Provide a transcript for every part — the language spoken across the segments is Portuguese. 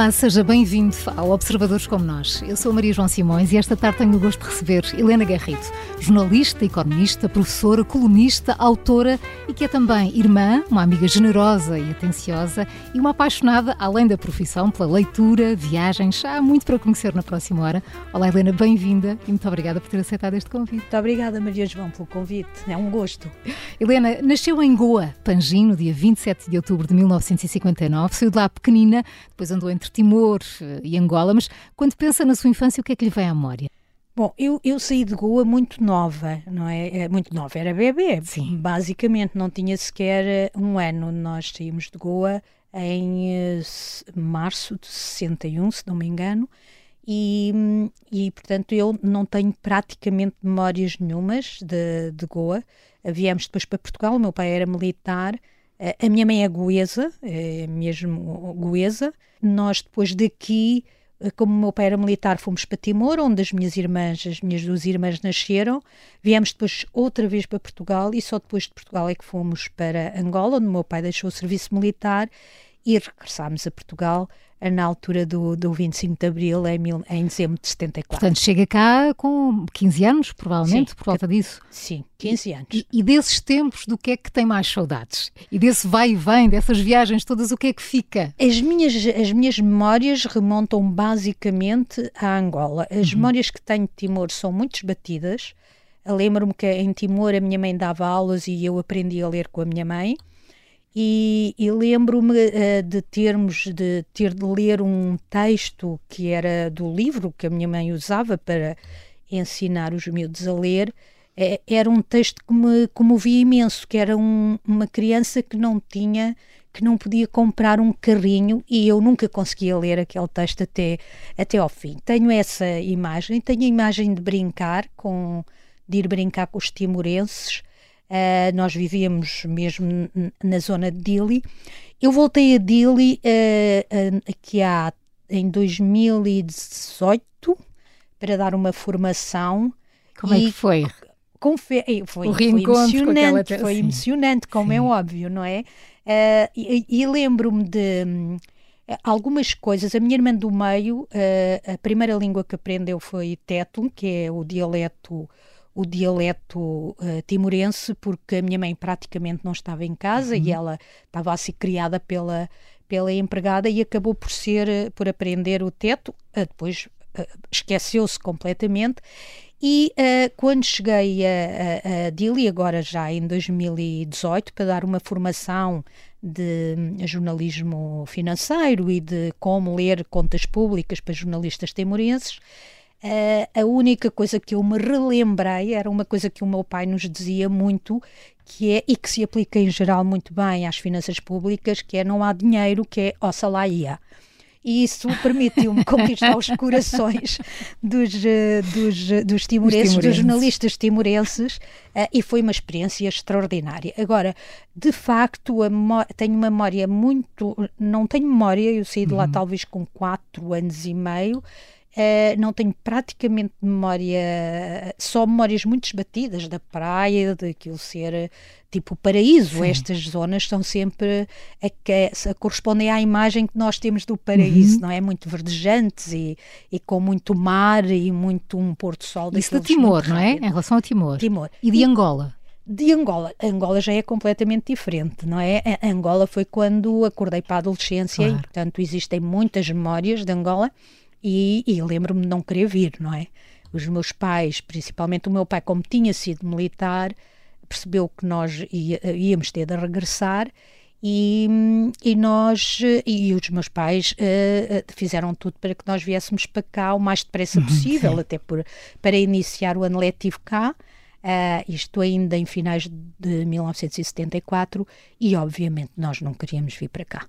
Olá, seja bem-vindo ao Observadores como Nós. Eu sou Maria João Simões e esta tarde tenho o gosto de receber Helena Garrido, jornalista, economista, professora, colunista, autora e que é também irmã, uma amiga generosa e atenciosa e uma apaixonada, além da profissão, pela leitura, viagens. Há muito para conhecer na próxima hora. Olá, Helena, bem-vinda e muito obrigada por ter aceitado este convite. Muito obrigada, Maria João, pelo convite. É um gosto. Helena nasceu em Goa, Pangim, no dia 27 de outubro de 1959. Saiu de lá pequenina, depois andou entre Timor eh, e Angola, mas quando pensa na sua infância, o que é que lhe vem à memória? Bom, eu, eu saí de Goa muito nova, não é? é muito nova, era bebê. Sim. Basicamente, não tinha sequer eh, um ano. Nós saímos de Goa em março de 61, se não me engano, e, e portanto eu não tenho praticamente memórias nenhumas de, de Goa. Viemos depois para Portugal, o meu pai era militar, a minha mãe é goesa, é mesmo goesa. Nós depois daqui, como o meu pai era militar, fomos para Timor, onde as minhas irmãs, as minhas duas irmãs nasceram. Viemos depois outra vez para Portugal e só depois de Portugal é que fomos para Angola, onde o meu pai deixou o serviço militar e regressámos a Portugal na altura do, do 25 de Abril, em, mil, em dezembro de 74. Portanto, chega cá com 15 anos, provavelmente, sim, por volta disso. Sim, 15 anos. E, e, desses tempos, do que é que tem mais saudades? E desse vai e vem, dessas viagens todas, o que é que fica? As minhas, as minhas memórias remontam basicamente à Angola. As uhum. memórias que tenho de Timor são muito esbatidas. Lembro-me que em Timor a minha mãe dava aulas e eu aprendi a ler com a minha mãe. E, e lembro-me uh, de termos de ter de ler um texto que era do livro que a minha mãe usava para ensinar os miúdos a ler. É, era um texto que me comovia imenso, que era um, uma criança que não tinha, que não podia comprar um carrinho e eu nunca conseguia ler aquele texto até, até ao fim. Tenho essa imagem, tenho a imagem de brincar com de ir brincar com os timorenses Uh, nós vivíamos mesmo na zona de Dili. Eu voltei a Dili uh, uh, aqui há, em 2018 para dar uma formação. Como é que foi? Confe foi, o foi emocionante, foi emocionante, como é Sim. é óbvio, não é? e, e lembro-me de um, algumas coisas. A minha irmã do meio, a primeira língua que aprendeu foi Tetum, que é o dialeto o dialeto uh, timorense, porque a minha mãe praticamente não estava em casa uhum. e ela estava a ser criada pela, pela empregada e acabou por ser, uh, por aprender o teto, uh, depois esqueceu-se completamente. E quando cheguei a, a, a Dili, agora já em 2018, para dar uma formação de hum, jornalismo financeiro e de como ler contas públicas para jornalistas timorenses, Uh, a única coisa que eu me relembrei era uma coisa que o meu pai nos dizia muito, que é, e que se aplica em geral muito bem às finanças públicas, que é não há dinheiro, que é ó salaia. E isso permitiu-me conquistar os corações dos, uh, dos, dos timorenses, dos jornalistas timorenses, e foi uma experiência extraordinária. Agora, de facto, tenho memória muito. Não tenho memória, eu saí de lá uhum. talvez com 4 anos e meio. Uh, não tenho praticamente memória, só memórias muito esbatidas da praia, daquilo ser tipo paraíso. Sim. Estas zonas são sempre a, a, a, correspondem à imagem que nós temos do paraíso, uhum. não é? Muito verdejantes e, e com muito mar e muito um pôr-do-sol. Isso de Timor, não é? Em relação ao Timor. Timor. E de e, Angola? De Angola. Angola já é completamente diferente, não é? A Angola foi quando acordei para a adolescência claro. e, portanto, existem muitas memórias de Angola e, e lembro-me de não querer vir, não é? Os meus pais, principalmente o meu pai, como tinha sido militar, percebeu que nós ia, íamos ter de regressar e, e nós e os meus pais uh, fizeram tudo para que nós viéssemos para cá o mais depressa uhum, possível, até por, para iniciar o ano letivo cá. Uh, isto ainda em finais de 1974 e obviamente nós não queríamos vir para cá.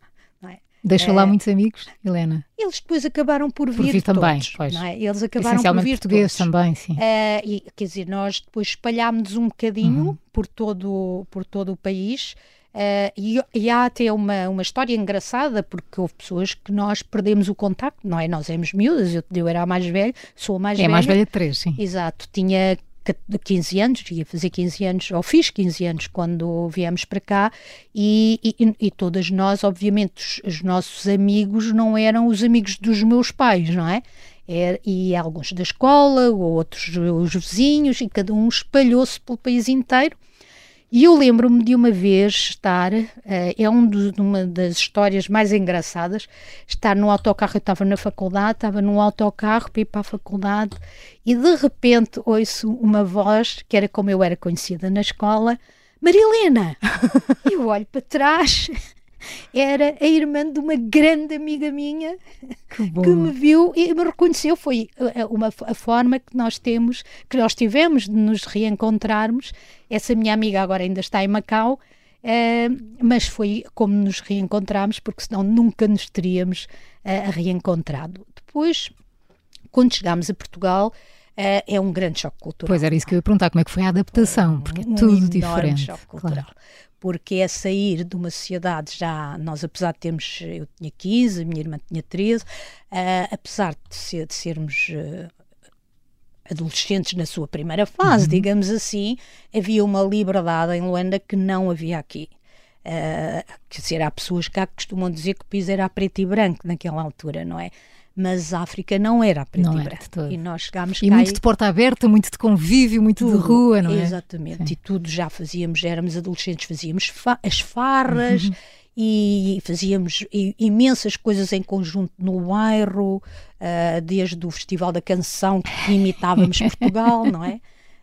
Deixou lá eh, muitos amigos, Helena? Eles depois acabaram por vir, por vir também, todos, pois. É? Eles acabaram por vir portugueses todos. também, sim. Uh, e, quer dizer, nós depois espalhámos um bocadinho uhum. por, todo, por todo o país. Uh, e, e, há até uma, uma história engraçada, porque houve pessoas que nós perdemos o contacto, não é? Nós éramos miúdas, eu, eu era a mais velha, sou a mais é velha. É a mais velha de três, sim. Exato, tinha 15 anos, ia fazer 15 anos, ou fiz 15 anos quando viemos para cá, e, e, e todas nós, obviamente, os, os, nossos amigos não eram os amigos dos meus pais, não é? Era, e alguns da escola, outros os vizinhos, e cada um espalhou-se pelo país inteiro. E eu lembro-me de uma vez estar, uh, é um de, uma das histórias mais engraçadas, estar no autocarro, eu estava na faculdade, estava num autocarro para ir para a faculdade e de repente ouço uma voz, que era como eu era conhecida na escola, Marilena! eu olho para trás era a irmã de uma grande amiga minha que, que, me viu e me reconheceu. Foi uma, a forma que nós temos, que nós tivemos de nos reencontrarmos. Essa minha amiga agora ainda está em Macau, uh, mas foi como nos reencontramos, porque senão nunca nos teríamos uh, reencontrado. Depois, quando chegámos a Portugal, é um grande choque cultural. Pois era isso que eu ia perguntar, como é que foi a adaptação, porque é um tudo diferente. choque cultural. Claro porque é sair de uma sociedade já, nós apesar de termos, eu tinha 15, a minha irmã tinha 13, uh, ah, apesar de, ser, de sermos uh, adolescentes na sua primeira fase, uhum. digamos assim, havia uma liberdade em Luanda que não havia aqui. Uh, quer dizer, há pessoas cá que costumam dizer que o piso era preto e branco naquela altura, não é? Mas a África não era preto não e branco. E nós chegámos e cá. E muito de porta aberta, muito de convívio, muito tudo, de rua, não é? Exatamente, Sim. e tudo já fazíamos, éramos adolescentes, fazíamos fa as farras. Uhum. E fazíamos imensas coisas em conjunto no bairro, uh, desde o Festival da Canção que imitávamos Portugal, não é?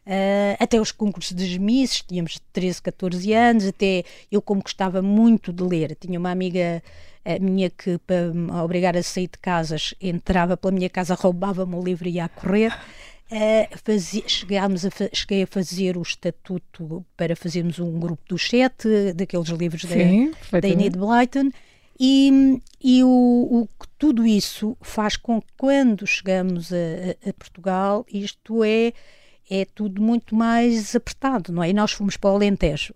Uh, até os concursos das Misses, tínhamos 13, 14 anos, até eu como gostava muito de ler, tinha uma amiga a minha que para me obrigar a sair de casas entrava pela minha casa, roubava-me o livro e ia a correr. Uh, fazia, chegámos a, cheguei a fazer o estatuto para fazermos um grupo dos sete, daqueles livros Sim, da, da Enid Blyton, e, e o, o, tudo isso faz com que quando chegamos a, a, Portugal, isto é, é tudo muito mais apertado, não é? E nós fomos para o Alentejo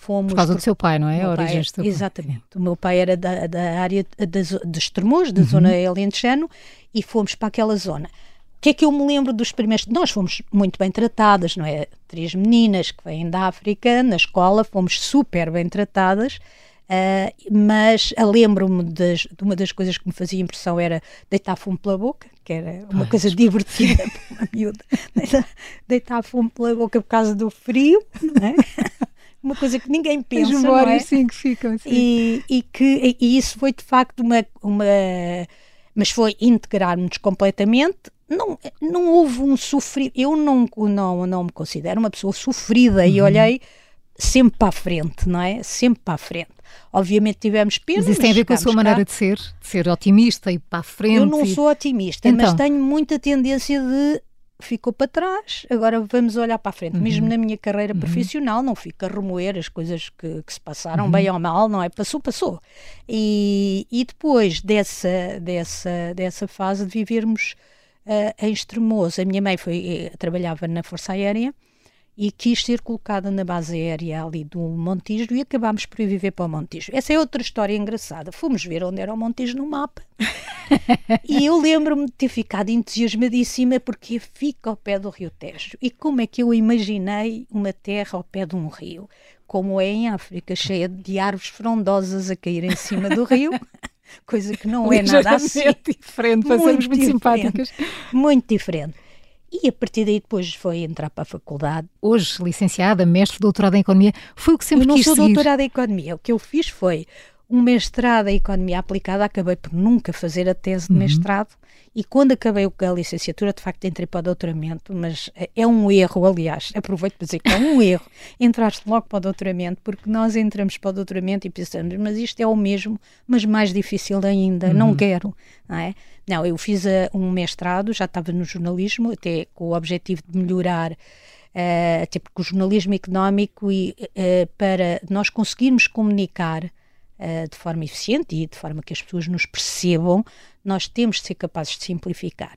fomos. Por causa do seu pai, não é? A origem pai, Exatamente. O meu pai era da, da área de Estremoz, da uhum. zona Alentejano, e fomos para aquela zona. O que é que eu me lembro dos primeiros? Nós fomos muito bem tratadas, não é? Três meninas que vêm da África, na escola, fomos super bem tratadas. Uh, mas lembro-me de uma das coisas que me fazia impressão era deitar fumo pela boca, que era uma coisa divertida para uma miúda. Deitar, deitar fumo pela boca por causa do frio, não é? uma coisa que ninguém pensa. As memórias, é? sim, que ficam. Sim. E, e, que, e isso foi de facto uma. uma mas foi integrar-nos completamente. Não, não houve um sofrido. Eu não, não, não me considero uma pessoa sofrida uhum. e olhei sempre para a frente, não é? Sempre para a frente. Obviamente tivemos pena. Mas isso tem a ver com a sua cá. maneira de ser, de ser otimista e para a frente. Eu não e... sou otimista, então. mas tenho muita tendência de ficou para trás, agora vamos olhar para a frente. Uhum. Mesmo na minha carreira uhum. profissional, não fico a remoer as coisas que, que se passaram, uhum. bem ou mal, não é? Passou, passou. E, e depois dessa, dessa, dessa fase de vivermos uh, em Estremoso, a minha mãe foi, eh, trabalhava na Força Aérea e quis ser colocada na base aérea ali do Montijo e acabámos por viver para o Montijo. Essa é outra história engraçada. Fomos ver onde era o Montijo no mapa e eu lembro-me de ter ficado entusiasmadíssima porque fica ao pé do Rio Tejo. E como é que eu imaginei uma terra ao pé de um rio? Como é em África, cheia de árvores frondosas a cair em cima do rio. Coisa que não é nada assim. diferente, para sermos muito simpáticas. Muito diferente. E a partir daí depois foi entrar para a faculdade. Hoje licenciada, mestre, doutorada em Economia, foi o que sempre quis Eu não sou seguir. doutorada em Economia. O que eu fiz foi um mestrado em Economia Aplicada, acabei por nunca fazer a tese de uhum. mestrado e quando acabei a licenciatura, de facto entrei para o doutoramento, mas é, é um erro, aliás, aproveito para dizer que é um erro entraste logo para o doutoramento, porque nós entramos para o doutoramento e pensamos, mas isto é o mesmo, mas mais difícil ainda, uhum. não quero, não é? Não, eu fiz uh, um mestrado, já estava no jornalismo, até com o objetivo de melhorar Uh, até porque o jornalismo económico e uh, para nós conseguirmos comunicar uh, de forma eficiente e de forma que as pessoas nos percebam, nós temos de ser capazes de simplificar.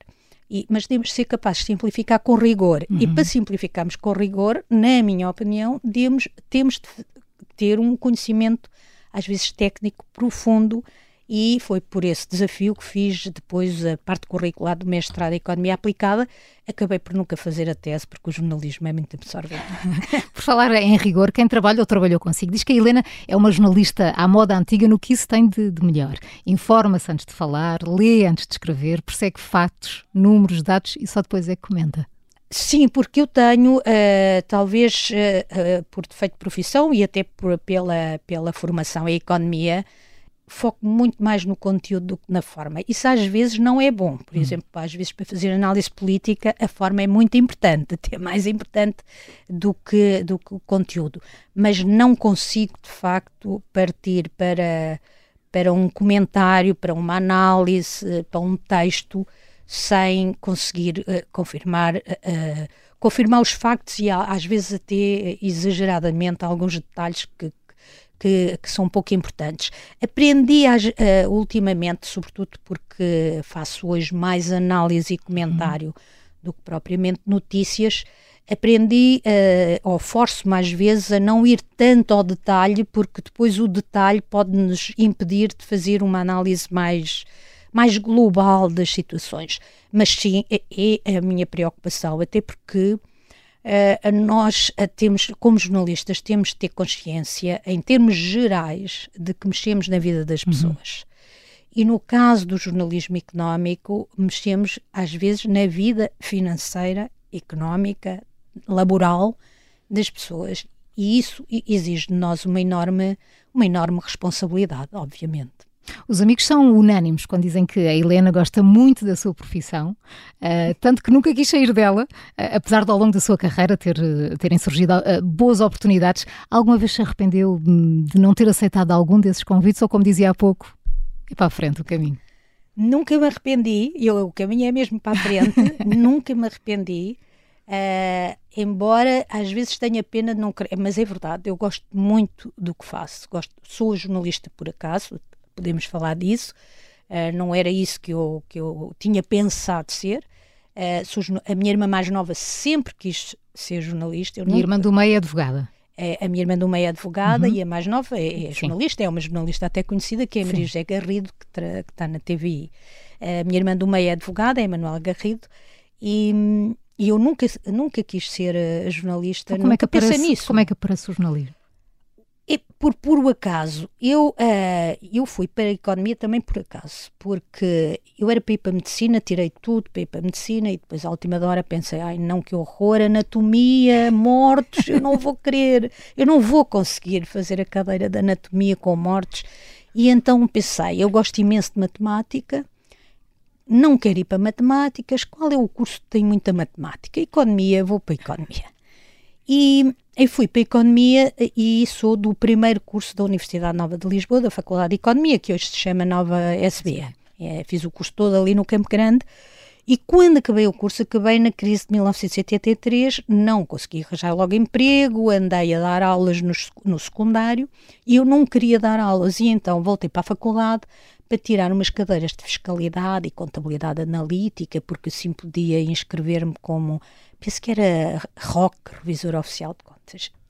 E, mas temos de ser capazes de simplificar com rigor. Uhum. E para simplificarmos com rigor, na minha opinião, temos de ter um conhecimento, às vezes técnico, profundo e foi por esse desafio que fiz depois a parte curricular do mestrado em Economia Aplicada. Acabei por nunca fazer a tese, porque o jornalismo é muito absorvente. por falar em rigor, quem trabalha ou trabalhou consigo diz que a Helena é uma jornalista à moda antiga no que isso tem de, de melhor. Informa-se antes de falar, lê antes de escrever, persegue fatos, números, dados e só depois é que comenta. Sim, porque eu tenho, uh, talvez uh, uh, por defeito de profissão e até por, pela, pela formação em economia, foco muito mais no conteúdo do que na forma. Isso às vezes não é bom. Por hum. exemplo, às vezes para fazer análise política a forma é muito importante, até mais importante do que, do que o conteúdo. Mas não consigo de facto partir para, para um comentário, para uma análise, para um texto sem conseguir uh, confirmar, uh, confirmar os factos e às vezes até exageradamente alguns detalhes que, que, que são pouco importantes. Aprendi uh, ultimamente, sobretudo porque faço hoje mais análise e comentário uhum. do que propriamente notícias, aprendi, uh, ou forço mais vezes, a não ir tanto ao detalhe, porque depois o detalhe pode nos impedir de fazer uma análise mais, mais global das situações. Mas sim, é, é a minha preocupação, até porque Uh, nós temos, como jornalistas, temos de ter consciência, em termos gerais, de que mexemos na vida das uhum. pessoas. Uhum. E no caso do jornalismo económico, mexemos às vezes na vida financeira, económica, laboral das pessoas. E isso exige de nós uma enorme, uma enorme responsabilidade, obviamente. Os amigos são unânimes quando dizem que a Helena gosta muito da sua profissão, uh, tanto que nunca quis sair dela, uh, apesar de ao longo da sua carreira ter, uh, terem surgido boas oportunidades. Alguma vez se arrependeu de não ter aceitado algum desses convites ou, como dizia há pouco, é para a frente o caminho? Nunca me arrependi, eu, o caminho é mesmo para a frente, nunca me arrependi. embora às vezes tenha pena de não querer, mas é verdade, eu gosto muito do que faço. Gosto, sou jornalista por acaso, podemos falar disso. Uh, não era isso que eu, que eu tinha pensado ser. Uh, a minha irmã mais nova sempre quis ser jornalista. Eu minha nunca, irmã do meio é advogada. É, a minha irmã do meio é advogada uhum. e a mais nova é, é jornalista, é uma jornalista até conhecida, que é a Maria José Garrido, que, está na TVI. A minha irmã do meio é advogada, é a Manuela Garrido, e, e eu nunca, nunca quis ser uh, jornalista, então, como é nunca é que pensei nisso. Como é que aparece o jornalismo? E por puro acaso, eu, uh, eu fui para a economia também por acaso, porque eu era para ir para a medicina, tirei tudo para ir para a medicina e depois à última hora pensei, ai não, que horror, anatomia, mortos, eu não vou querer, eu não vou conseguir fazer a cadeira de anatomia com mortos. E então pensei, eu gosto imenso de matemática, não quero ir para matemáticas, qual é o curso que tem muita matemática? Economia, vou para economia. E eu fui para a Economia e sou do primeiro curso da Universidade Nova de Lisboa, da Faculdade de Economia, que hoje se chama Nova SBE. É, fiz o curso todo ali no Campo Grande e quando acabei o curso, acabei na crise de 1983, não consegui arranjar logo emprego, andei a dar aulas no, no secundário e eu não queria dar aulas e então voltei para a faculdade para tirar umas cadeiras de fiscalidade e contabilidade analítica, porque assim podia inscrever-me como penso que era ROC, Revisor Oficial de Contas.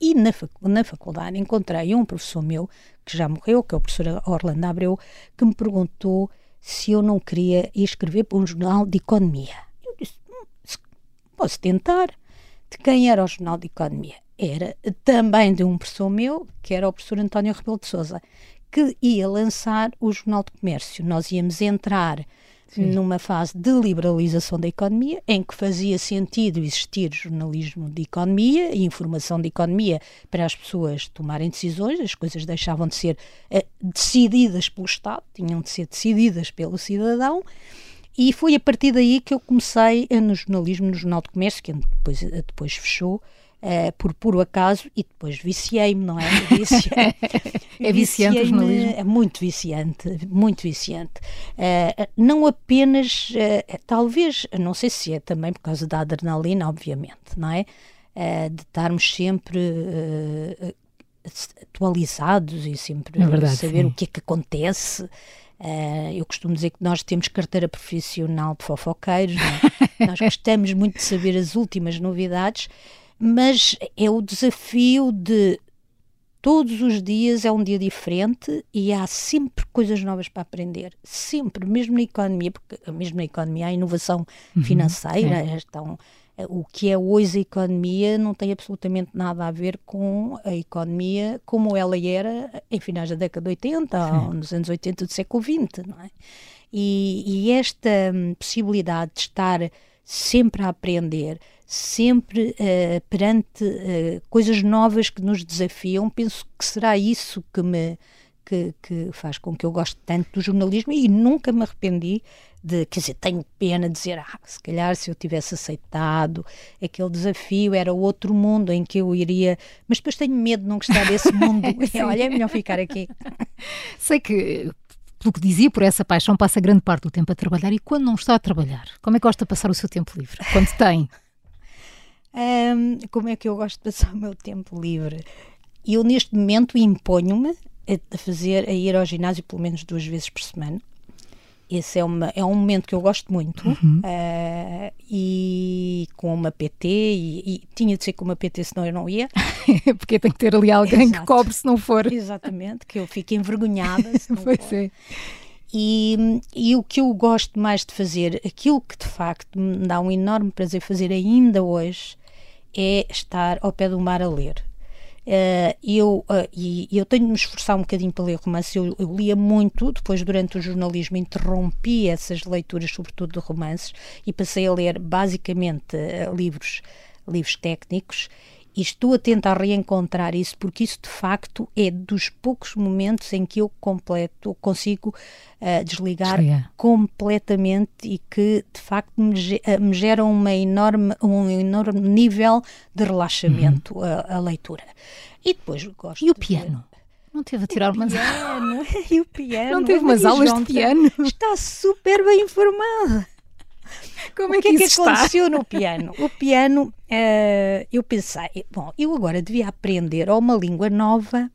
E na, na faculdade encontrei um professor meu, que já morreu, que é o professor Orlando Abreu, que me perguntou se eu não queria escrever para um jornal de economia. Eu disse, hum, posso tentar. De quem era o jornal de economia? Era também de um professor meu, que era o professor António Rebelo de Sousa, que ia lançar o Jornal de Comércio. Nós íamos entrar Sim. numa fase de liberalização da economia, em que fazia sentido existir jornalismo de economia e informação de economia para as pessoas tomarem decisões, as coisas deixavam de ser uh, decididas pelo Estado, tinham de ser decididas pelo cidadão. E foi a partir daí que eu comecei no jornalismo, no Jornal de Comércio, que depois, depois fechou, uh, por puro acaso e depois viciei-me, não é? Viciei, é viciante o jornalismo? É muito viciante, muito viciante. Uh, não apenas, uh, talvez, não sei se é também por causa da adrenalina, obviamente, não é? de estarmos sempre atualizados e sempre é verdade, saber sim. o que é que acontece. Uh, eu costumo dizer que nós temos carteira profissional de fofoqueiros, é? nós gostamos muito de saber as últimas novidades mas é o desafio de todos os dias é um dia diferente e há sempre coisas novas para aprender. Sempre, mesmo na economia, porque mesmo na economia há inovação uhum, financeira, é. estão o que é hoje a economia não tem absolutamente nada a ver com a economia como ela era em finais da década de 80 Sim. ou nos anos 80 do século XX, não é? E, e esta hum, possibilidade de estar sempre a aprender, sempre uh, perante uh, coisas novas que nos desafiam, penso que será isso que me que, que, faz com que eu goste tanto do jornalismo e nunca me arrependi de, quer dizer, tenho pena de dizer, ah, se calhar se eu tivesse aceitado aquele desafio era outro mundo em que eu iria, mas depois tenho medo de não gostar desse mundo. Olha, é melhor ficar aqui. Sei que pelo que dizia, por essa paixão passa grande parte do tempo a trabalhar e quando não está a trabalhar, como é que gosta de passar o seu tempo livre? Quando tem? Um, como é que eu gosto de passar o meu tempo livre? Eu neste momento imponho-me a fazer, a ir ao ginásio pelo menos duas vezes por semana. Esse é, uma, é um momento que eu gosto muito uhum. uh, e com uma PT e, e, tinha de ser com uma PT senão eu não ia porque tem que ter ali alguém Exato. que cobre se não for exatamente, que eu fico envergonhada se não pois for. É. E, e o que eu gosto mais de fazer aquilo que de facto me dá um enorme prazer fazer ainda hoje é estar ao pé do mar a ler Uh, eu, uh, e, eu tenho de me esforçar um bocadinho para ler romance. Eu, eu, lia muito, depois, durante o jornalismo, interrompi essas leituras, sobretudo de romances, e passei a ler basicamente uh, livros, livros técnicos e estou a tentar reencontrar isso porque isso de facto é dos poucos momentos em que eu completo, consigo uh, desligar completamente e que de facto me, uh, me gera uma enorme, um enorme nível de relaxamento uhum. a, a, leitura. E depois gosto. E o piano? Ver. Não teve a tirar umas piano, e o piano. Não teve umas aulas de piano. Está super bem informada. Como é que, o que, é que aconteceu no piano? O piano, uh, eu pensei, bom, eu agora devia aprender ou uma língua nova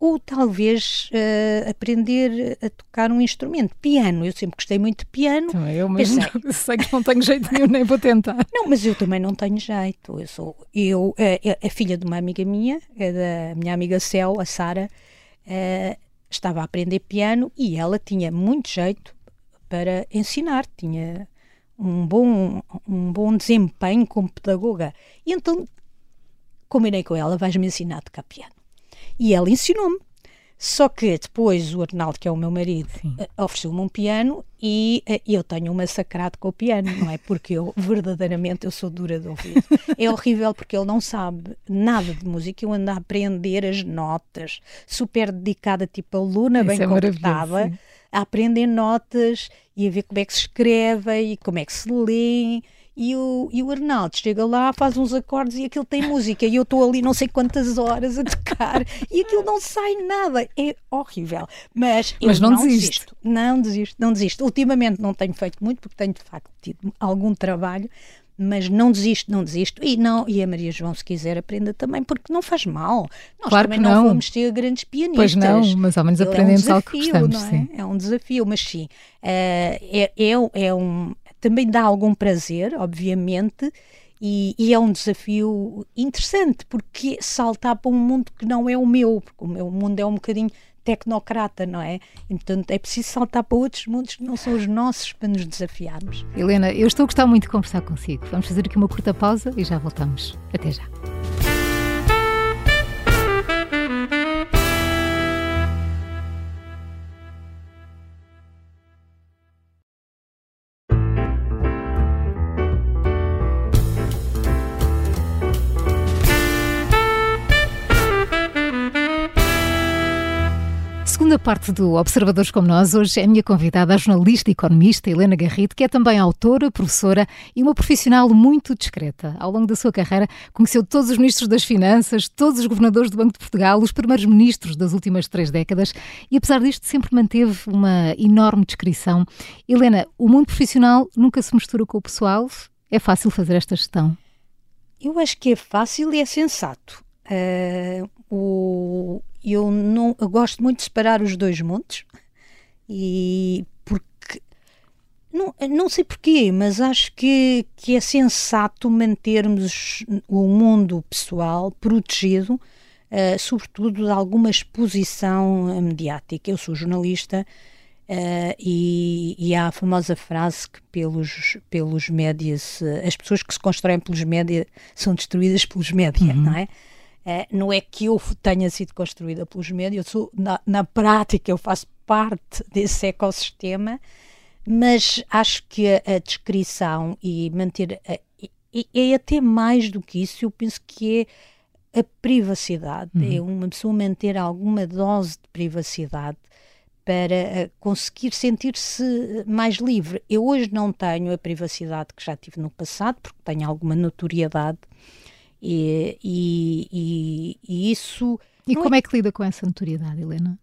ou talvez uh, aprender a tocar um instrumento. Piano, eu sempre gostei muito de piano. Também eu mesmo Pensei, sei que não tenho jeito nenhum, nem vou tentar. Não, mas eu também não tenho jeito. Eu sou eu, uh, a filha de uma amiga minha, da minha amiga Cel, a Sara, uh, estava a aprender piano e ela tinha muito jeito para ensinar. Tinha um bom, um bom desempenho como pedagoga. E então combinei com ela, vais-me ensinar a tocar piano. E ela ensinou-me. Só que depois o Arnaldo, que é o meu marido, eh, ofereceu-me um piano e uh, eu tenho um massacrado com o piano, não é? Porque eu, verdadeiramente, eu sou dura de ouvido. É horrível porque ele não sabe nada de música. Eu ando a aprender as notas, super dedicada, tipo aluna, bem é comportada a aprender notas e a ver como é que se escreve e como é que se lê. E o, e o Arnaldo chega lá, faz uns acordes e aquilo tem música. E eu estou ali não sei quantas horas a tocar e aquilo não sai nada. É horrível. Mas, Mas não, não desisto. Não desisto, não desisto. Ultimamente não tenho feito muito porque tenho de facto tido algum trabalho, mas não desisto, não desisto. E, não, e a Maria João, se quiser, aprenda também, porque não faz mal. Nós claro também não. não vamos ser grandes pianistas. Pois não, mas ao menos aprendemos é um desafio, algo que gostamos. Não é? Sim. é um desafio, mas sim. Uh, é, é, é um, também dá algum prazer, obviamente, e, e, é um desafio interessante, porque saltar para um mundo que não é o meu, porque o meu mundo é um bocadinho tecnocrata, não é? E, portanto, é preciso saltar para outros mundos que não são os nossos para nos desafiarmos. Helena, eu estou a gostar muito de conversar consigo. Vamos fazer aqui uma curta pausa e já voltamos. Até já. Segunda parte do Observadores como Nós, hoje é a minha convidada a jornalista e economista Helena Garrido, que é também autora, professora e uma profissional muito discreta. Ao longo da sua carreira, conheceu todos os ministros das Finanças, todos os governadores do Banco de Portugal, os primeiros ministros das últimas três décadas e, apesar disto, sempre manteve uma enorme descrição. Helena, o mundo profissional nunca se mistura com o pessoal? É fácil fazer esta gestão? Eu acho que é fácil e é sensato. Uh, o, eu não eu gosto muito de separar os dois montes e porque não, não sei porquê, mas acho que, que é sensato mantermos o mundo pessoal protegido uh, sobretudo de alguma exposição mediática. Eu sou jornalista uh, e, e, há a famosa frase que pelos, pelos médias, as pessoas que se constroem pelos médias são destruídas pelos médias, uhum. não é? Uh, não é que eu tenha sido construída pelos médias, eu sou, na, na prática, eu faço parte desse ecossistema, mas acho que a, a descrição e manter. A, e, é até mais do que isso, eu penso que é a privacidade, uhum. é uma pessoa manter alguma dose de privacidade para eh, conseguir sentir-se mais livre. Eu hoje não tenho a privacidade que já tive no passado, porque tenho alguma notoriedade e, e, e, isso. E como é... é que lida com essa notoriedade, Helena?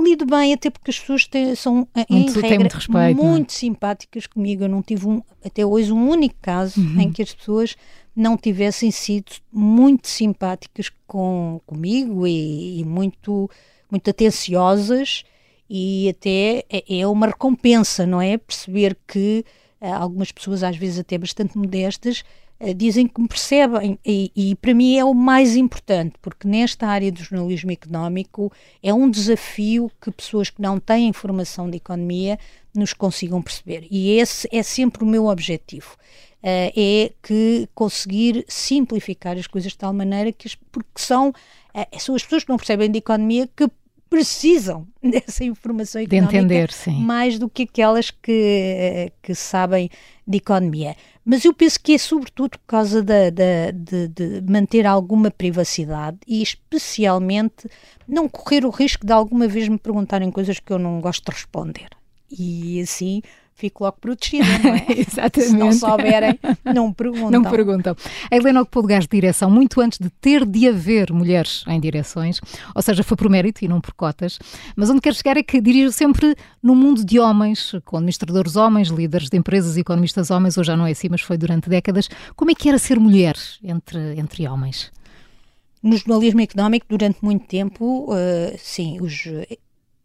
lido bem, até porque as pessoas têm, são, muito, em regra, muito, respeito, é? muito simpáticas comigo. Eu não tive um, até hoje um único caso uhum. em que as pessoas não tivessem sido muito simpáticas com, comigo e, e muito, muito atenciosas e até é, é uma recompensa, não é? Perceber que uh, algumas pessoas, às vezes até bastante modestas, eh, dizem que me percebem. E, e, para mim é o mais importante porque nesta área do jornalismo económico é um desafio que pessoas que não têm informação de economia nos consigam perceber. E esse é sempre o meu objetivo uh, é que conseguir simplificar as coisas de tal maneira que porque são uh, são as pessoas que não percebem de economia que precisam dessa informação económica de entender, sim. mais do que aquelas que, que sabem de economia. Mas eu penso que é sobretudo por causa da, da, de, de, manter alguma privacidade e especialmente não correr o risco de alguma vez me perguntarem coisas que eu não gosto de responder. E assim fico logo protegida, não é? Exatamente. Se não souberem, não perguntam. Não perguntam. A Helena ocupou lugares de direção muito antes de ter de haver mulheres em direções, ou seja, foi por mérito e não por cotas. Mas onde quero chegar é que dirijo sempre no mundo de homens, com administradores homens, líderes de empresas e economistas homens, hoje já não é assim, mas foi durante décadas. Como é que era ser mulher entre, entre homens? No jornalismo económico, durante muito tempo, uh, sim, os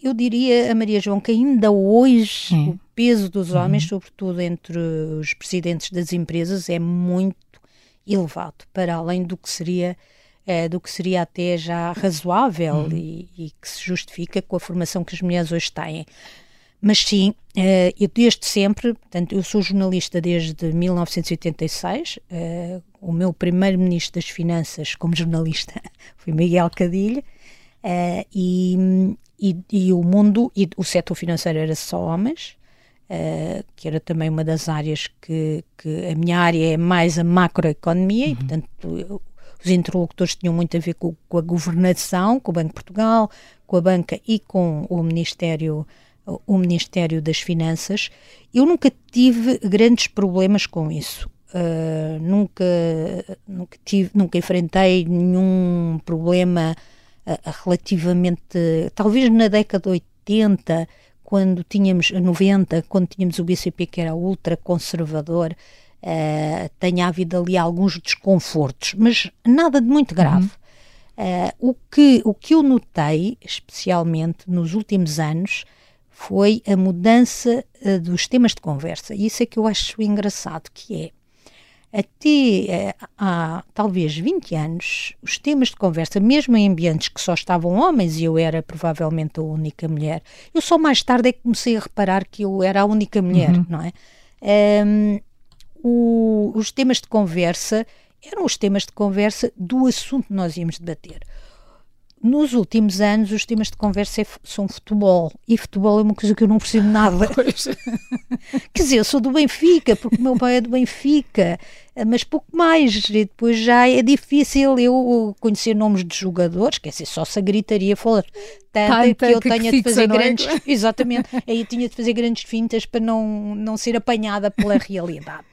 eu diria a Maria João que ainda hoje o peso dos uhum. homens, uhum. sobretudo entre os presidentes das empresas, é muito elevado, para além do que seria é, do que seria até já razoável uhum. e, e, que se justifica com a formação que as mulheres hoje têm. Mas sim, é, eu desde sempre, portanto, eu sou jornalista desde 1986, é, o meu primeiro ministro das Finanças como jornalista foi Miguel Cadilha, e, e, e o mundo, e o setor financeiro era só homens, uh, que era também uma das áreas que, que a minha área é mais a macroeconomia, uhum. e portanto os interlocutores tinham muito a ver com, com, a governação, com o Banco de Portugal, com a banca e com o Ministério o Ministério das Finanças. Eu nunca tive grandes problemas com isso. Uh, nunca, nunca, tive, nunca enfrentei nenhum problema relativamente, talvez na década de 80, quando tínhamos, 90, quando tínhamos o BCP que era ultra conservador, uh, tenha havido ali alguns desconfortos, mas nada de muito grave. Uhum. Uh, o, que, o que eu notei, especialmente nos últimos anos, foi a mudança uh, dos temas de conversa. E isso é que eu acho engraçado, que é até eh, há talvez 20 anos, os temas de conversa, mesmo em ambientes que só estavam homens e eu era provavelmente a única mulher, eu só mais tarde é que comecei a reparar que eu era a única mulher, uhum. não é? Um, o, os temas de conversa eram os temas de conversa do assunto que nós íamos debater. Nos últimos anos, os temas de conversa é, são futebol. E futebol é uma coisa que eu não percebo nada. Quer dizer, eu sou do Benfica, porque o meu pai é do Benfica, mas pouco mais. E depois já é difícil eu conhecer nomes de jogadores, quer dizer, só se a gritaria for tanta que eu que tenha que de fazer é? grandes. Exatamente, aí eu tinha de fazer grandes fintas para não, não ser apanhada pela realidade.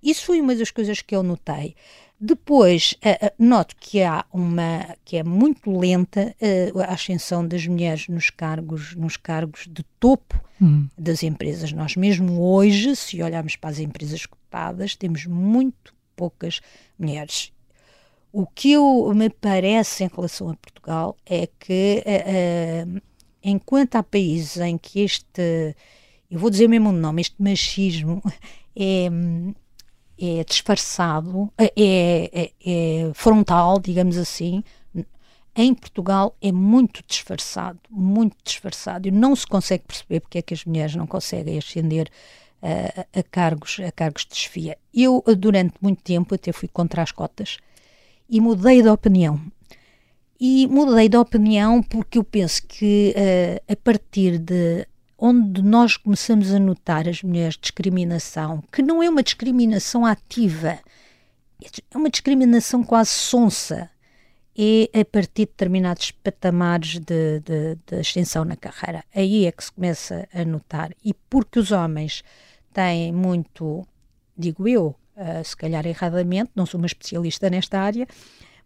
Isso foi uma das coisas que eu notei. Depois, uh, uh, noto que há uma que é muito lenta uh, a ascensão das mulheres nos cargos, nos cargos de topo hum. das empresas. Nós mesmo hoje, se olharmos para as empresas cotadas, temos muito poucas mulheres. O que eu, me parece em relação a Portugal é que enquanto há países em que este, eu vou dizer mesmo o nome, este machismo é é disfarçado, é, é, é, frontal, digamos assim, em Portugal é muito disfarçado, muito disfarçado, e não se consegue perceber porque é que as mulheres não conseguem ascender uh, a, cargos, a cargos de chefia. Eu, durante muito tempo, até fui contra as cotas e mudei de opinião. E mudei de opinião porque eu penso que uh, a partir de onde nós começamos a notar as mulheres discriminação, que não é uma discriminação ativa, é uma discriminação quase sonsa, é a partir de determinados patamares de, de, de ascensão na carreira. Aí é que se começa a notar. E porque os homens têm muito, digo eu, uh, se calhar erradamente, não sou uma especialista nesta área,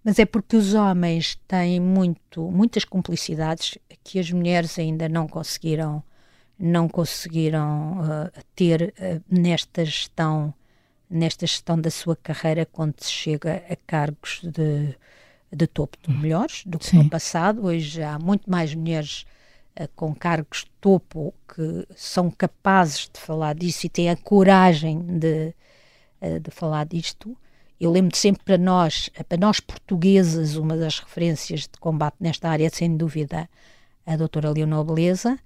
mas é porque os homens têm muito, muitas cumplicidades que as mulheres ainda não conseguiram não conseguiram uh, ter uh, nesta gestão nesta gestão da sua carreira quando se chega a cargos de, de topo de melhores do que Sim. no passado. Hoje há muito mais mulheres uh, com cargos de topo que são capazes de falar disso e têm a coragem de, de falar disto. Eu lembro sempre para nós, para nós portuguesas, uma das referências de combate nesta área, sem dúvida, a doutora Leonor Beleza,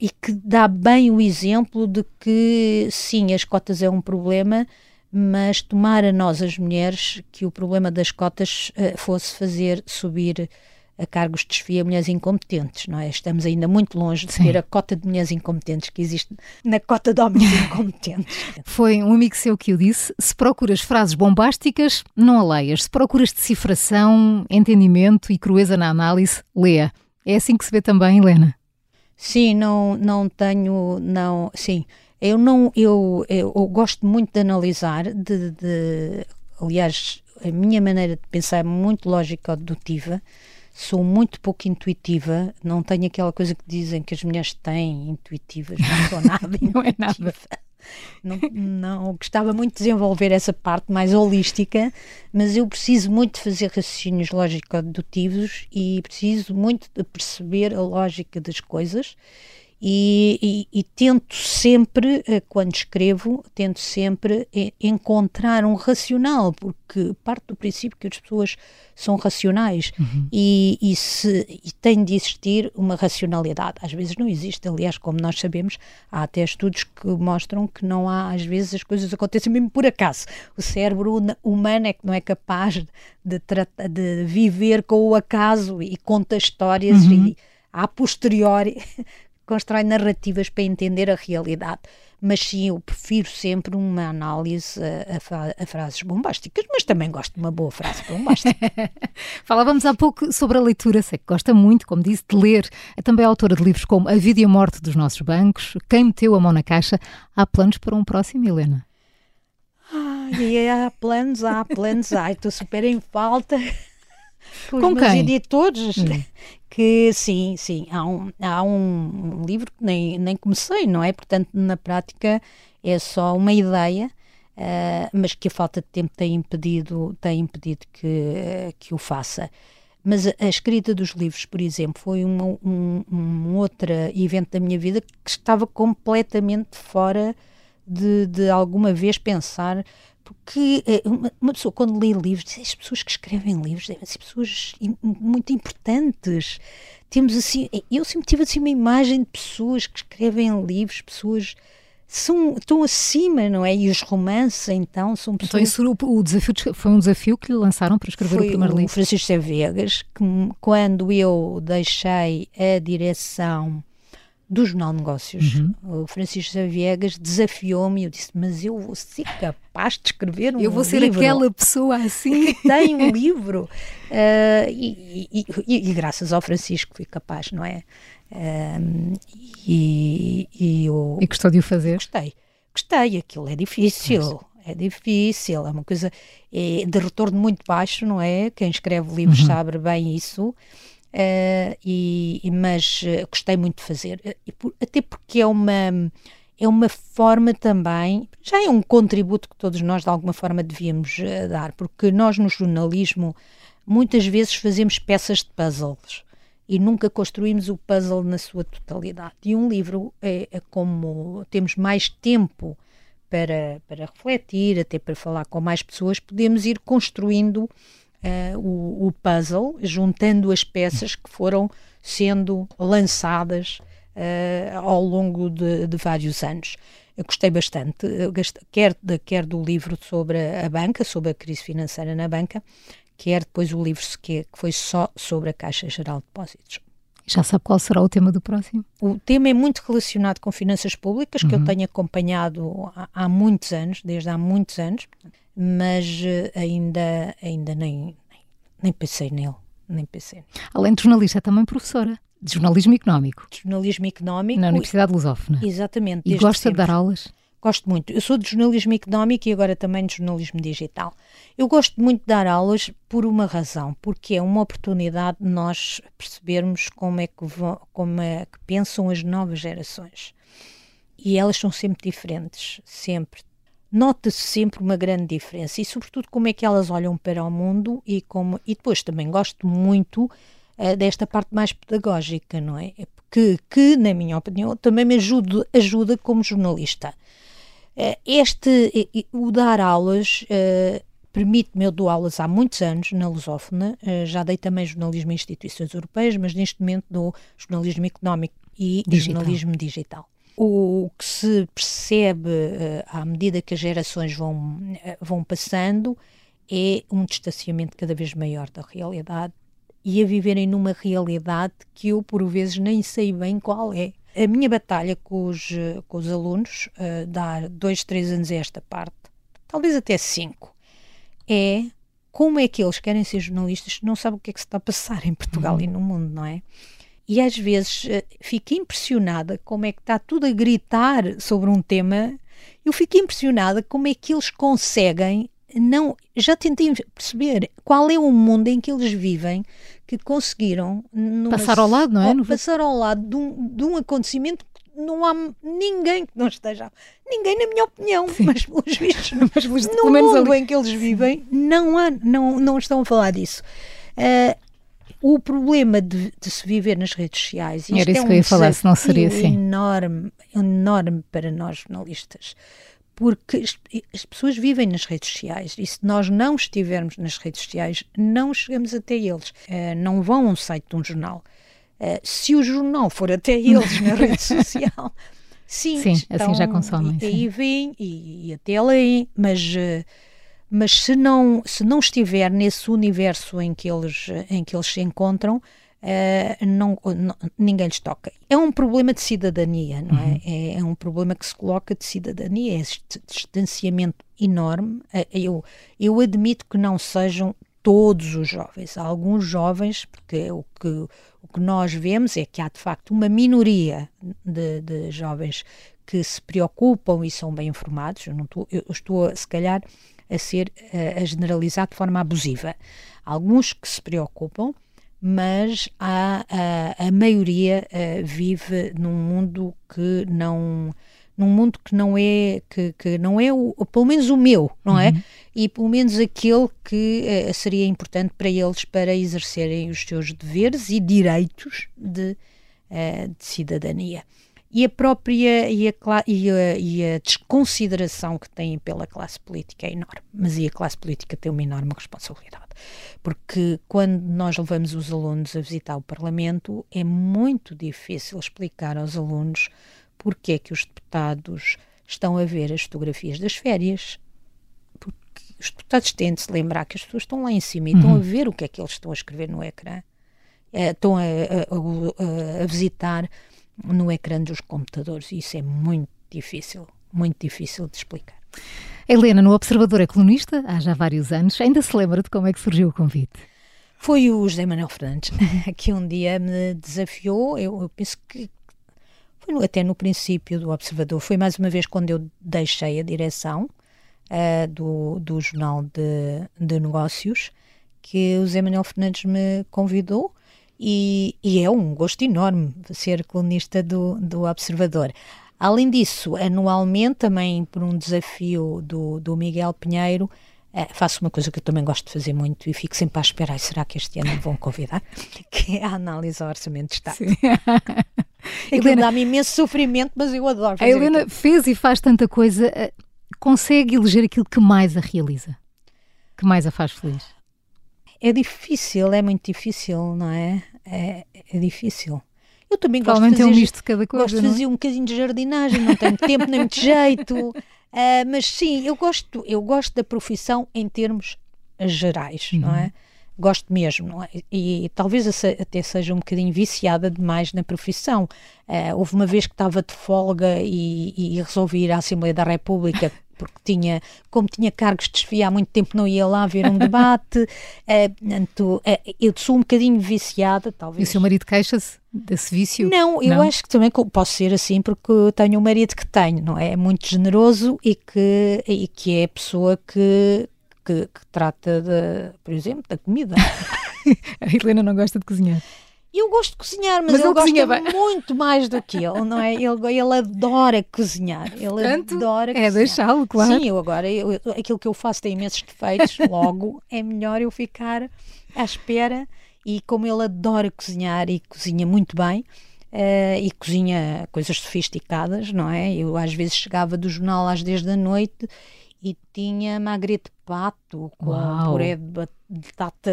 e que dá bem o exemplo de que, sim, as cotas é um problema, mas tomar a nós, as mulheres, que o problema das cotas uh, fosse fazer subir a cargos de desfia mulheres incompetentes, não é? Estamos ainda muito longe de Sim. ter a cota de mulheres incompetentes que existe na cota de homens incompetentes. Foi um amigo seu que o disse: se procuras frases bombásticas, não a leias. Se procuras decifração, entendimento e crueza na análise, leia. É assim que se vê também, Helena? Sim, não, não tenho, não, sim. Eu não, eu, eu, eu gosto muito de analisar, de, de, aliás, a minha maneira de pensar é muito lógica-dedutiva, sou muito pouco intuitiva, não tenho aquela coisa que dizem que as mulheres têm intuitivas, não sou nada não é nada. Não, não gostava muito de desenvolver essa parte mais holística, mas eu preciso muito de fazer raciocínios lógico-dedutivos e preciso muito de perceber a lógica das coisas e, e, e, tento sempre, eh, quando escrevo, tento sempre eh, encontrar um racional, porque parte do princípio que as pessoas são racionais uhum. e, e, se, e tem de existir uma racionalidade. Às vezes não existe, aliás, como nós sabemos, há até estudos que mostram que não há, às vezes as coisas acontecem mesmo por acaso. O cérebro humano é que não é capaz de, de viver com o acaso e conta histórias uhum. e a posteriori constrói narrativas para entender a realidade. Mas sim, eu prefiro sempre uma análise a, a, a frases bombásticas, mas também gosto de uma boa frase bombástica. Falávamos há pouco sobre a leitura, sei que gosta muito, como disse, de ler. É também autora de livros como A Vida e a Morte dos Nossos Bancos, Quem Meteu a Mão na Caixa. Há planos para um próximo, Helena? Ai, há planos, há planos, ai, estou super em falta com quem? editores. Hum. Que sim, sim, há um, há um, livro que nem, nem comecei, não é? Portanto, na prática é só uma ideia, uh, mas que a falta de tempo tem impedido, tem impedido que, uh, que o faça. Mas a, a, escrita dos livros, por exemplo, foi uma, um, um outro evento da minha vida que estava completamente fora de, de alguma vez pensar porque eh, uma, pessoa, quando lê livros, diz, as pessoas que escrevem livros devem ser pessoas muito importantes. Temos assim, eu sempre tive assim uma imagem de pessoas que escrevem livros, pessoas são, estão acima, não é? E os romances, então, são então, pessoas... Então isso, o desafio, foi um desafio que lhe lançaram para escrever foi o primeiro livro? O Francisco Vegas, que quando eu deixei a direção do Jornal Negócios. Uhum. O Francisco Viegas desafiou-me e eu disse: Mas eu vou ser capaz de escrever um livro. Eu vou ser aquela pessoa assim. que tem um livro. Uh, e, e, e, e, graças ao Francisco fui capaz, não é? Uh, e, e, eu, e gostou de o fazer? Gostei. Gostei. Aquilo é difícil. É difícil, é uma coisa é de retorno muito baixo, não é? Quem escreve livros uhum. sabe bem isso. Uh, e, mas uh, gostei muito de fazer, uh, por, até porque é uma, é uma forma também, já é um contributo que todos nós de alguma forma devíamos dar, porque nós no jornalismo muitas vezes fazemos peças de puzzles e nunca construímos o puzzle na sua totalidade. E um livro é, é como temos mais tempo para, para refletir, até para falar com mais pessoas, podemos ir construindo uh, o, o, puzzle, juntando as peças que foram sendo lançadas uh, ao longo de, de, vários anos. Eu gostei bastante, quer, de, quer do livro sobre a banca, sobre a crise financeira na banca, quer depois o livro que, que foi só sobre a Caixa Geral de Depósitos. Já sabe qual será o tema do próximo? O tema é muito relacionado com finanças públicas, que uhum. eu tenho acompanhado há, há, muitos anos, desde há muitos anos, mas eh, ainda, ainda nem, nem, nem pensei nele. Nem pensei. Além de jornalista, é também professora de jornalismo económico. De jornalismo económico. Na Universidade Lusófona. Exatamente. E gosta sempre. de dar aulas? Gosto muito. Eu sou de jornalismo económico e agora também de jornalismo digital. Eu gosto muito de dar aulas por uma razão, porque é uma oportunidade de nós percebermos como é que, vão, como é que pensam as novas gerações. E elas são sempre diferentes, sempre. Nota-se sempre uma grande diferença e, sobretudo, como é que elas olham para o mundo e como. E depois também gosto muito uh, desta parte mais pedagógica, não é? Que, que, na minha opinião, também me ajuda, ajuda como jornalista. Uh, este, o dar aulas uh, permite-me, eu dou aulas há muitos anos na Lusófona, já dei também jornalismo em instituições europeias, mas neste momento dou jornalismo económico e digital. jornalismo digital. O que se percebe uh, à medida que as gerações vão, uh, vão passando é um distanciamento cada vez maior da realidade e a viverem numa realidade que eu, por vezes, nem sei bem qual é. A minha batalha com os, com os alunos, uh, dar dois, três anos a esta parte, talvez até cinco, é como é que eles querem ser jornalistas não sabem o que é que se está a passar em Portugal uhum. e no mundo, não é? E às vezes uh, fico impressionada como é que está tudo a gritar sobre um tema. Eu fico impressionada como é que eles conseguem não já tentei perceber qual é o mundo em que eles vivem que conseguiram numa, passar ao lado, não é? Passar ao lado de um, de um acontecimento que não há ninguém que não esteja, ninguém na minha opinião, Sim. mas pelos vistos, mas no mundo ali. em que eles vivem, não há, não, não estão a falar disso. Uh, o problema de, de, se viver nas redes sociais, isto Era isso é um que eu ia falar, se não seria assim. enorme, enorme para nós jornalistas porque as, as, pessoas vivem nas redes sociais e se nós não estivermos nas redes sociais, não chegamos até eles. Uh, não vão a um site de um jornal. Uh, se o jornal for até eles na rede social, sim, sim estão, assim já consomem. E, aí vêm e, e até leem, mas. Uh, mas se não, se não estiver nesse universo em que eles, em que eles se encontram, uh, não, não, ninguém lhes toca. É um problema de cidadania, não é? uhum. é? É um problema que se coloca de cidadania, é este distanciamento enorme. Uh, eu, eu admito que não sejam todos os jovens. Há alguns jovens, porque o que, o que nós vemos é que há de facto uma minoria de, de jovens que se preocupam e são bem informados. Eu, não estou, eu estou, se calhar, a ser a generalizar de forma abusiva. Há alguns que se preocupam, mas há, a, a maioria uh, vive num mundo que não num mundo que não é que, que não é o, pelo menos o meu, não é? Uhum. E pelo menos aquele que uh, seria importante para eles para exercerem os seus deveres e direitos de, uh, de cidadania. E a própria e a, e, a, e a desconsideração que têm pela classe política é enorme. Mas e a classe política tem uma enorme responsabilidade porque quando nós levamos os alunos a visitar o Parlamento, é muito difícil explicar aos alunos porque é que os deputados estão a ver as fotografias das férias. Porque os deputados têm de se lembrar que as pessoas estão lá em cima e uhum. estão a uhum. ver o que é que eles estão a escrever no ecrã. É, estão a, a, a, a visitar no ecrã dos computadores e isso é muito difícil, muito difícil de explicar. Helena, no Observador é colunista há já vários anos. Ainda se lembra de como é que surgiu o convite? Foi o José Manuel Fernandes que um dia me desafiou. Eu, eu penso que foi no, até no princípio do Observador. Foi mais uma vez quando eu deixei a direção uh, do, do Jornal de, de Negócios que o José Manuel Fernandes me convidou. E, e, é um gosto enorme ser colunista do, do Observador. Além disso, anualmente, também por um desafio do, do Miguel Pinheiro, uh, faço uma coisa que eu também gosto de fazer muito e fico sempre à espera, será que este ano me vão convidar? que é a análise ao orçamento de Estado. Helena dá-me imenso sofrimento, mas eu adoro fazer A Helena aquilo. fez e faz tanta coisa, uh, consegue eleger aquilo que mais a realiza, que mais a faz feliz? é difícil, é muito difícil, não é? É, é difícil. Eu também gosto de fazer, um misto de cada coisa. Gosto de fazer um bocadinho de jardinagem, não tenho tempo nem muito jeito. Uh, mas sim, eu gosto, eu gosto da profissão em termos gerais, uhum. não é? Gosto mesmo, não é? E, e, talvez até seja um bocadinho viciada demais na profissão. Uh, houve uma vez que estava de folga e, e resolvi ir à Assembleia da República porque tinha, como tinha cargos de desfia há muito tempo não ia lá ver um debate, uh, portanto, uh, eu sou um bocadinho viciada, talvez. E o seu marido queixa-se desse vício? Não, eu não? acho que também posso ser assim porque tenho um marido que tenho, não é? É muito generoso e que, e que é a pessoa que, que, que trata, de, por exemplo, da comida. a Helena não gosta de cozinhar. Eu gosto de cozinhar, mas, mas ele gosta bem. muito mais do que ele, não é? Ele, ele adora cozinhar. Ele Portanto, adora é cozinhar. É deixá-lo, claro. Sim, eu agora, eu, aquilo que eu faço tem imensos defeitos, logo é melhor eu ficar à espera. E como ele adora cozinhar e cozinha muito bem, Uh, e cozinha coisas sofisticadas, não é? Eu às vezes chegava do jornal às 10 da noite e tinha magre de pato com Uau. puré de batata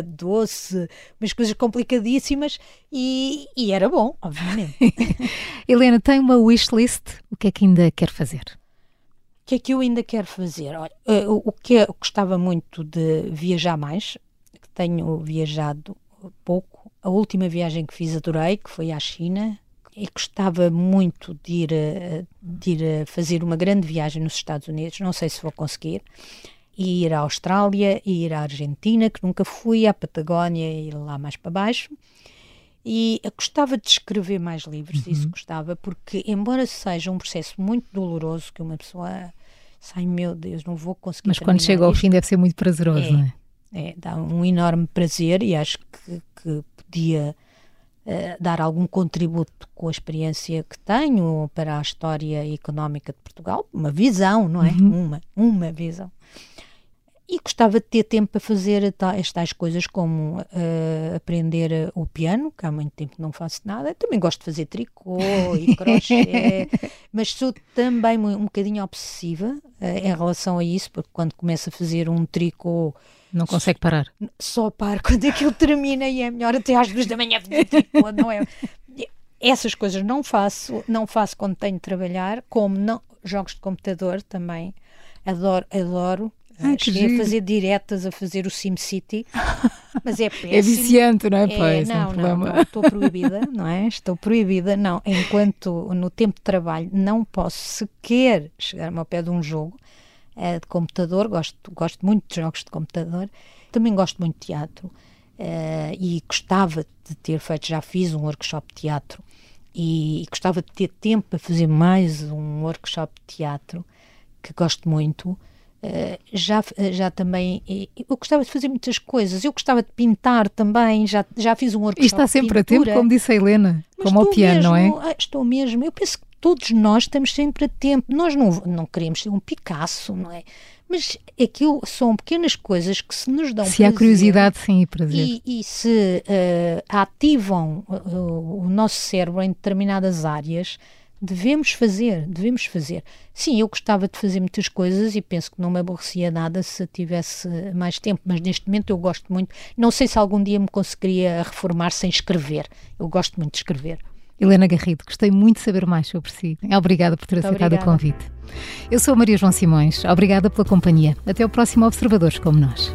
doce, umas coisas complicadíssimas e, e era bom, obviamente. Helena, tem uma wishlist? O que é que ainda quer fazer? O que é que eu ainda quero fazer? Olha, uh, o, que eu gostava muito de viajar mais, tenho viajado pouco. A última viagem que fiz adorei, que foi à China, e gostava muito de ir, de ir fazer uma grande viagem nos Estados Unidos, não sei se vou conseguir, e ir à Austrália, e ir à Argentina, que nunca fui, à Patagónia e lá mais para baixo. E gostava de escrever mais livros, uhum. isso gostava, porque embora seja um processo muito doloroso, que uma pessoa sai, meu Deus, não vou conseguir. Mas quando chega ao fim deve ser muito prazeroso, é, não é? É, dá um enorme prazer e acho que, que podia eh, dar algum contributo com a experiência que tenho para a história económica de Portugal, uma visão, não é? Uhum. Uma, uma visão. E gostava de ter tempo para fazer estas coisas como uh, aprender o piano, que há muito tempo não faço nada. Também gosto de fazer tricô e crochê, mas sou também um, bocadinho obsessiva uh, em relação a isso, porque quando começo a fazer um tricô não consegue parar. Só para quando aquilo termina e é melhor até às duas da manhã tipo, não é? Essas coisas não faço, não faço quando tenho de trabalhar, como não, jogos de computador também. Adoro, adoro. Ai, Cheguei a fazer diretas a fazer o SimCity, mas é péssimo. É viciante, não é? é não, não, não, estou proibida, não é? Estou proibida, não. Enquanto no tempo de trabalho não posso sequer chegar-me ao pé de um jogo, uh, de computador, gosto, gosto muito de jogos de computador, também gosto muito de teatro uh, e gostava de ter feito, já fiz um workshop de teatro e, e gostava de ter tempo para fazer mais um workshop de teatro que gosto muito. Uh, já, já também eu gostava de fazer muitas coisas, eu gostava de pintar também, já, já fiz um workshop. E está sempre a tempo, como disse a Helena, Mas como ao piano, mesmo, não é? Estou mesmo, eu penso que todos nós estamos sempre a tempo. Nós não, não queremos ser um Picasso, não é? Mas aquilo são pequenas coisas que se nos dão Se prazer, há curiosidade, sim, e prazer. E, e se uh, ativam uh, o nosso cérebro em determinadas áreas, devemos fazer, devemos fazer. Sim, eu gostava de fazer muitas coisas e penso que não me aborrecia nada se tivesse mais tempo, mas neste momento eu gosto muito. Não sei se algum dia me conseguiria reformar sem escrever. Eu gosto muito de escrever. Helena Garrido, gostei muito de saber mais sobre si. Obrigada por ter muito aceitado obrigada. o convite. Eu sou a Maria João Simões. Obrigada pela companhia. Até o próximo Observadores como nós.